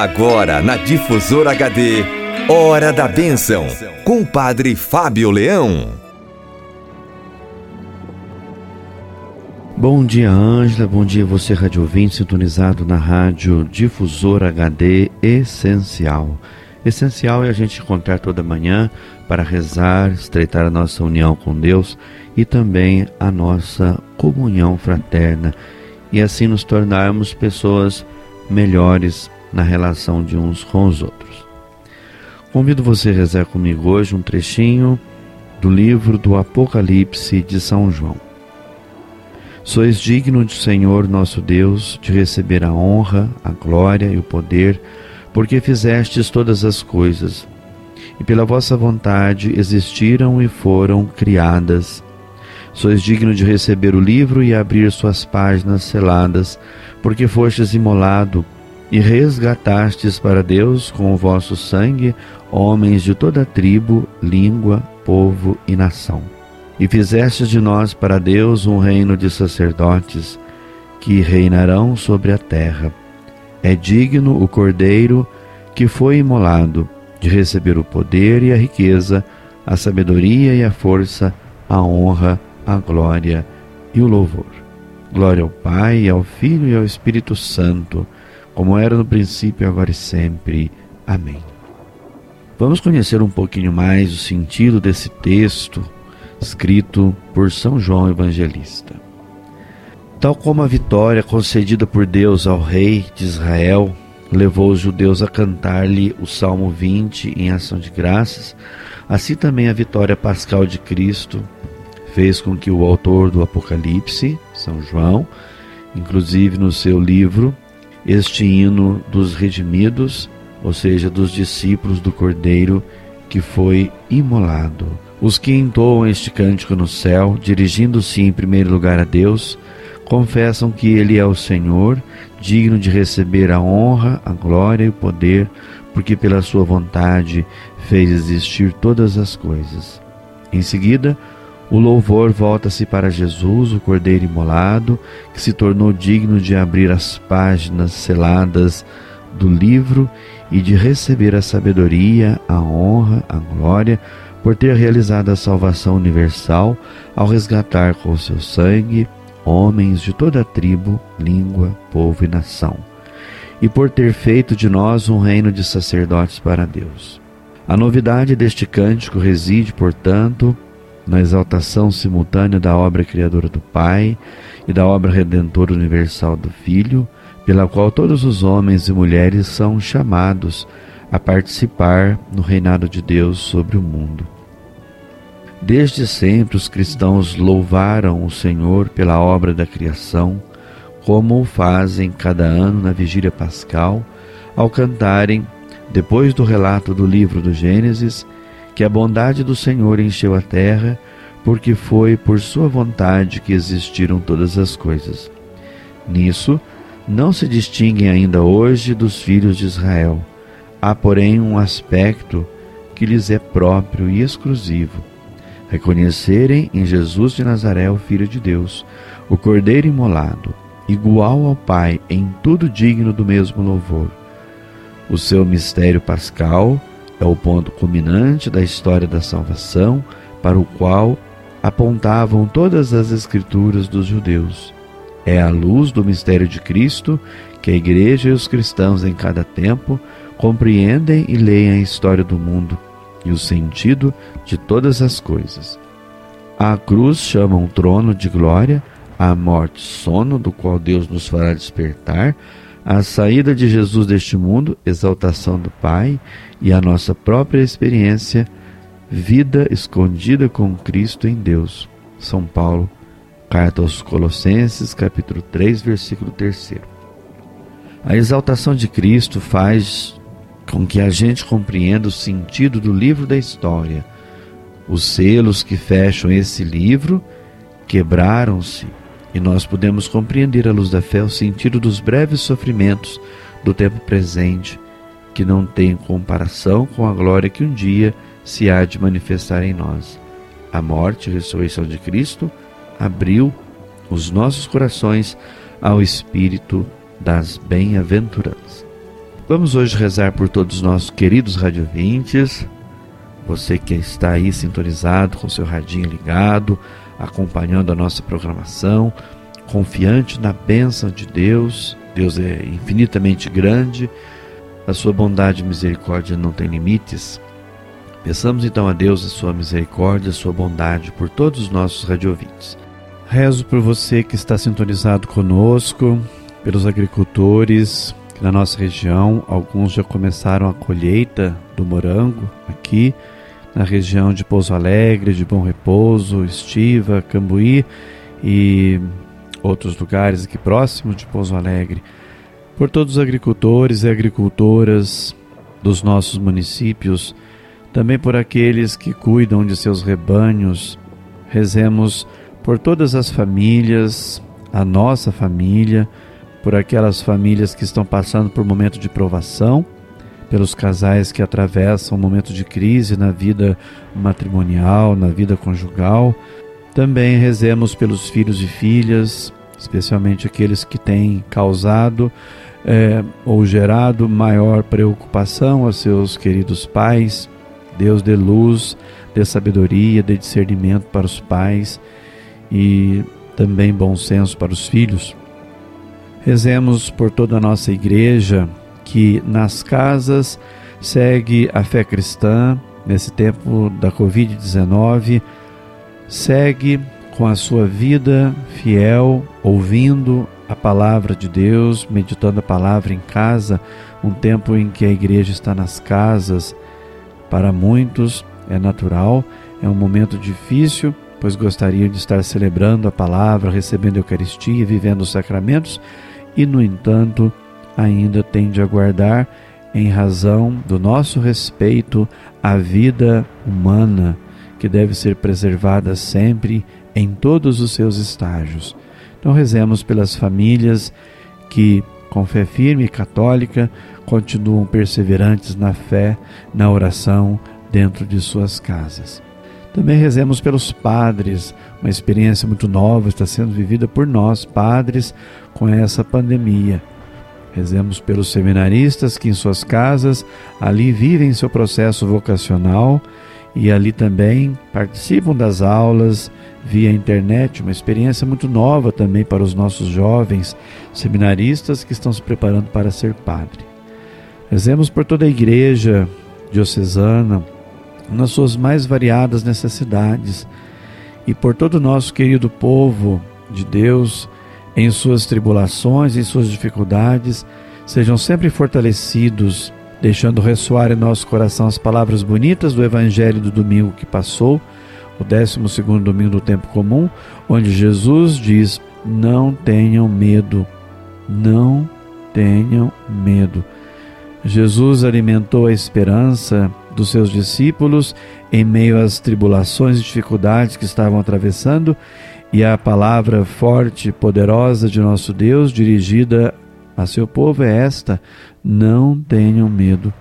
Agora na Difusora HD, Hora da Bênção, com o Padre Fábio Leão. Bom dia, Ângela. Bom dia, você, rádio sintonizado na rádio Difusora HD Essencial. Essencial é a gente encontrar toda manhã para rezar, estreitar a nossa união com Deus e também a nossa comunhão fraterna e assim nos tornarmos pessoas melhores na relação de uns com os outros. Convido você a rezar comigo hoje um trechinho do livro do Apocalipse de São João. Sois digno de Senhor nosso Deus de receber a honra, a glória e o poder, porque fizestes todas as coisas, e pela vossa vontade existiram e foram criadas. Sois digno de receber o livro e abrir suas páginas seladas, porque fostes imolado e resgatastes para Deus com o vosso sangue homens de toda tribo, língua, povo e nação. E fizestes de nós para Deus um reino de sacerdotes que reinarão sobre a terra. É digno o Cordeiro que foi imolado de receber o poder e a riqueza, a sabedoria e a força, a honra, a glória e o louvor. Glória ao Pai, ao Filho e ao Espírito Santo como era no princípio, agora e sempre. Amém. Vamos conhecer um pouquinho mais o sentido desse texto escrito por São João Evangelista. Tal como a vitória concedida por Deus ao rei de Israel levou os judeus a cantar-lhe o Salmo 20 em ação de graças, assim também a vitória pascal de Cristo fez com que o autor do Apocalipse, São João, inclusive no seu livro este hino dos redimidos, ou seja, dos discípulos do Cordeiro que foi imolado. Os que entoam este cântico no céu, dirigindo-se em primeiro lugar a Deus, confessam que Ele é o Senhor, digno de receber a honra, a glória e o poder, porque pela Sua vontade fez existir todas as coisas. Em seguida, o louvor volta-se para Jesus, o Cordeiro imolado, que se tornou digno de abrir as páginas seladas do livro e de receber a sabedoria, a honra, a glória, por ter realizado a salvação universal ao resgatar com seu sangue homens de toda tribo, língua, povo e nação, e por ter feito de nós um reino de sacerdotes para Deus. A novidade deste cântico reside, portanto, na exaltação simultânea da obra criadora do Pai e da obra redentora universal do Filho, pela qual todos os homens e mulheres são chamados a participar no reinado de Deus sobre o mundo. Desde sempre os cristãos louvaram o Senhor pela obra da criação, como o fazem cada ano na vigília pascal, ao cantarem, depois do relato do livro do Gênesis, que a bondade do Senhor encheu a terra, porque foi por sua vontade que existiram todas as coisas. Nisso, não se distinguem ainda hoje dos filhos de Israel. Há, porém, um aspecto que lhes é próprio e exclusivo: reconhecerem em Jesus de Nazaré o Filho de Deus, o Cordeiro imolado, igual ao Pai, em tudo digno do mesmo louvor. O seu mistério pascal é o ponto culminante da história da salvação para o qual apontavam todas as Escrituras dos judeus. É a luz do mistério de Cristo que a Igreja e os cristãos em cada tempo compreendem e leem a história do mundo e o sentido de todas as coisas. A cruz chama um trono de glória, a morte sono do qual Deus nos fará despertar, a saída de Jesus deste mundo, exaltação do Pai e a nossa própria experiência, vida escondida com Cristo em Deus. São Paulo, carta aos Colossenses, capítulo 3, versículo 3. A exaltação de Cristo faz com que a gente compreenda o sentido do livro da história. Os selos que fecham esse livro quebraram-se e nós podemos compreender à luz da fé o sentido dos breves sofrimentos do tempo presente, que não tem comparação com a glória que um dia se há de manifestar em nós. A morte e a ressurreição de Cristo abriu os nossos corações ao espírito das bem-aventuranças. Vamos hoje rezar por todos os nossos queridos radiovintes, você que está aí sintonizado com seu radinho ligado, acompanhando a nossa programação, confiante na bênção de Deus. Deus é infinitamente grande, a sua bondade e misericórdia não tem limites. Peçamos então a Deus a sua misericórdia, a sua bondade por todos os nossos radiovintes. Rezo por você que está sintonizado conosco, pelos agricultores na nossa região. Alguns já começaram a colheita do morango aqui na região de Pouso Alegre, de Bom Repouso, Estiva, Cambuí e outros lugares aqui próximos de Pouso Alegre. Por todos os agricultores e agricultoras dos nossos municípios, também por aqueles que cuidam de seus rebanhos, rezemos por todas as famílias, a nossa família, por aquelas famílias que estão passando por momento de provação, pelos casais que atravessam um momento de crise na vida matrimonial, na vida conjugal. Também rezemos pelos filhos e filhas, especialmente aqueles que têm causado é, ou gerado maior preocupação aos seus queridos pais. Deus dê luz, dê sabedoria, dê discernimento para os pais e também bom senso para os filhos. Rezemos por toda a nossa igreja que nas casas segue a fé cristã nesse tempo da Covid-19, segue com a sua vida fiel, ouvindo a palavra de Deus, meditando a palavra em casa, um tempo em que a igreja está nas casas, para muitos é natural, é um momento difícil, pois gostariam de estar celebrando a palavra, recebendo a Eucaristia, vivendo os sacramentos, e, no entanto, ainda tem de aguardar, em razão do nosso respeito à vida humana, que deve ser preservada sempre em todos os seus estágios. Então, rezemos pelas famílias que, com fé firme e católica, continuam perseverantes na fé, na oração, dentro de suas casas. Também rezemos pelos padres, uma experiência muito nova está sendo vivida por nós, padres, com essa pandemia. Rezemos pelos seminaristas que em suas casas ali vivem seu processo vocacional e ali também participam das aulas via internet, uma experiência muito nova também para os nossos jovens seminaristas que estão se preparando para ser padre. Rezemos por toda a igreja diocesana, nas suas mais variadas necessidades, e por todo o nosso querido povo de Deus, em suas tribulações, em suas dificuldades, sejam sempre fortalecidos, deixando ressoar em nosso coração as palavras bonitas do Evangelho do domingo que passou, o 12 domingo do tempo comum, onde Jesus diz: Não tenham medo, não tenham medo. Jesus alimentou a esperança dos seus discípulos em meio às tribulações e dificuldades que estavam atravessando, e a palavra forte poderosa de nosso Deus dirigida a seu povo é esta: não tenham medo.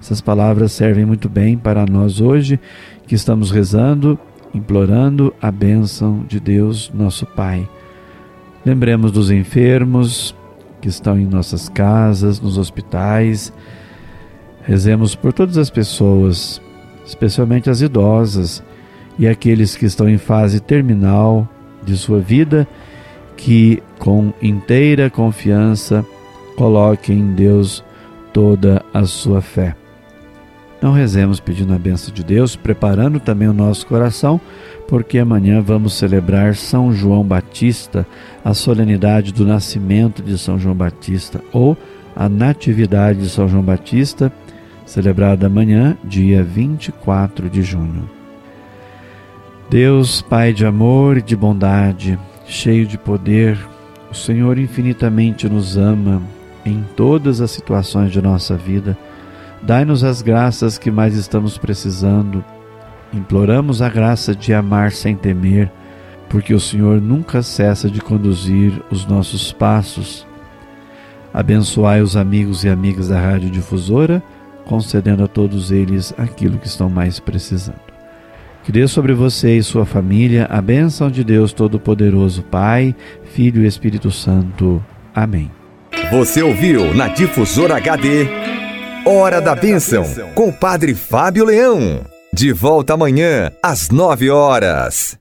Essas palavras servem muito bem para nós hoje que estamos rezando, implorando a bênção de Deus, nosso Pai. Lembremos dos enfermos que estão em nossas casas, nos hospitais, Rezemos por todas as pessoas, especialmente as idosas e aqueles que estão em fase terminal de sua vida, que com inteira confiança coloquem em Deus toda a sua fé. Então rezemos pedindo a benção de Deus, preparando também o nosso coração, porque amanhã vamos celebrar São João Batista, a solenidade do nascimento de São João Batista ou a natividade de São João Batista celebrada amanhã, dia 24 de junho. Deus, Pai de amor e de bondade, cheio de poder, o Senhor infinitamente nos ama em todas as situações de nossa vida. Dai-nos as graças que mais estamos precisando. Imploramos a graça de amar sem temer, porque o Senhor nunca cessa de conduzir os nossos passos. Abençoai os amigos e amigas da Rádio Difusora concedendo a todos eles aquilo que estão mais precisando. Que dê sobre você e sua família a bênção de Deus Todo-Poderoso, Pai, Filho e Espírito Santo. Amém. Você ouviu na Difusora HD Hora da Bênção com o Padre Fábio Leão. De volta amanhã às nove horas.